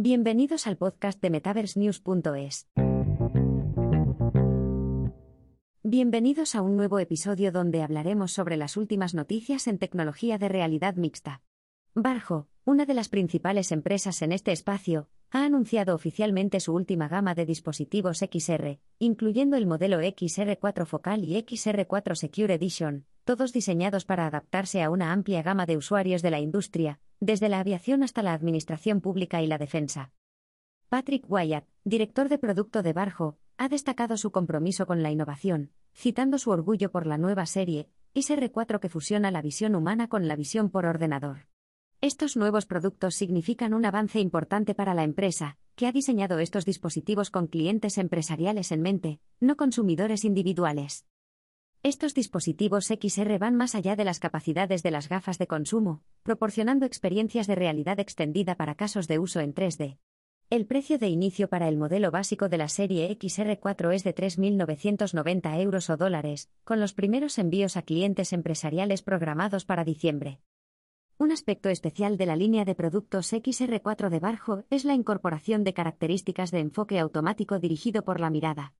Bienvenidos al podcast de MetaverseNews.es. Bienvenidos a un nuevo episodio donde hablaremos sobre las últimas noticias en tecnología de realidad mixta. Barjo, una de las principales empresas en este espacio, ha anunciado oficialmente su última gama de dispositivos XR, incluyendo el modelo XR4 Focal y XR4 Secure Edition, todos diseñados para adaptarse a una amplia gama de usuarios de la industria, desde la aviación hasta la administración pública y la defensa. Patrick Wyatt, director de producto de Barjo, ha destacado su compromiso con la innovación, citando su orgullo por la nueva serie, XR4 que fusiona la visión humana con la visión por ordenador. Estos nuevos productos significan un avance importante para la empresa, que ha diseñado estos dispositivos con clientes empresariales en mente, no consumidores individuales. Estos dispositivos XR van más allá de las capacidades de las gafas de consumo, proporcionando experiencias de realidad extendida para casos de uso en 3D. El precio de inicio para el modelo básico de la serie XR4 es de 3.990 euros o dólares, con los primeros envíos a clientes empresariales programados para diciembre. Un aspecto especial de la línea de productos XR4 de Barjo es la incorporación de características de enfoque automático dirigido por la mirada.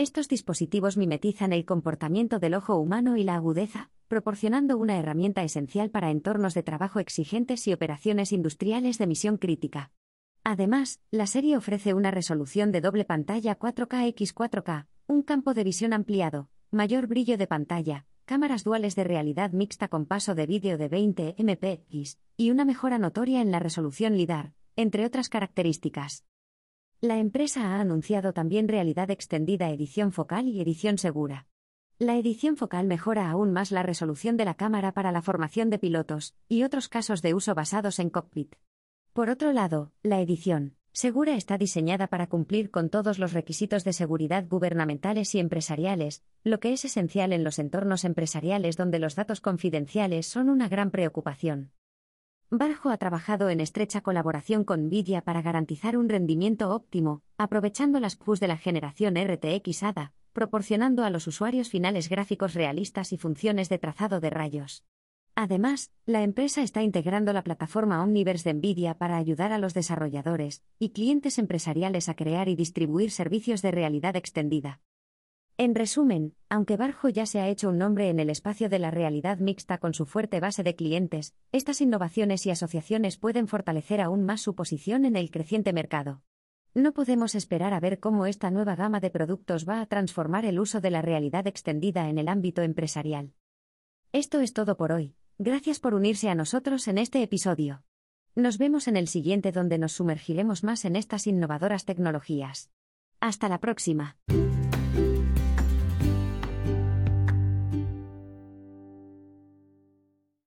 Estos dispositivos mimetizan el comportamiento del ojo humano y la agudeza, proporcionando una herramienta esencial para entornos de trabajo exigentes y operaciones industriales de misión crítica. Además, la serie ofrece una resolución de doble pantalla 4K x 4K, un campo de visión ampliado, mayor brillo de pantalla, cámaras duales de realidad mixta con paso de vídeo de 20 mpx y una mejora notoria en la resolución LIDAR, entre otras características. La empresa ha anunciado también realidad extendida edición focal y edición segura. La edición focal mejora aún más la resolución de la cámara para la formación de pilotos y otros casos de uso basados en cockpit. Por otro lado, la edición Segura está diseñada para cumplir con todos los requisitos de seguridad gubernamentales y empresariales, lo que es esencial en los entornos empresariales donde los datos confidenciales son una gran preocupación. Barjo ha trabajado en estrecha colaboración con NVIDIA para garantizar un rendimiento óptimo, aprovechando las QUs de la generación RTX ADA, proporcionando a los usuarios finales gráficos realistas y funciones de trazado de rayos. Además, la empresa está integrando la plataforma Omniverse de NVIDIA para ayudar a los desarrolladores y clientes empresariales a crear y distribuir servicios de realidad extendida. En resumen, aunque Barjo ya se ha hecho un nombre en el espacio de la realidad mixta con su fuerte base de clientes, estas innovaciones y asociaciones pueden fortalecer aún más su posición en el creciente mercado. No podemos esperar a ver cómo esta nueva gama de productos va a transformar el uso de la realidad extendida en el ámbito empresarial. Esto es todo por hoy. Gracias por unirse a nosotros en este episodio. Nos vemos en el siguiente donde nos sumergiremos más en estas innovadoras tecnologías. Hasta la próxima.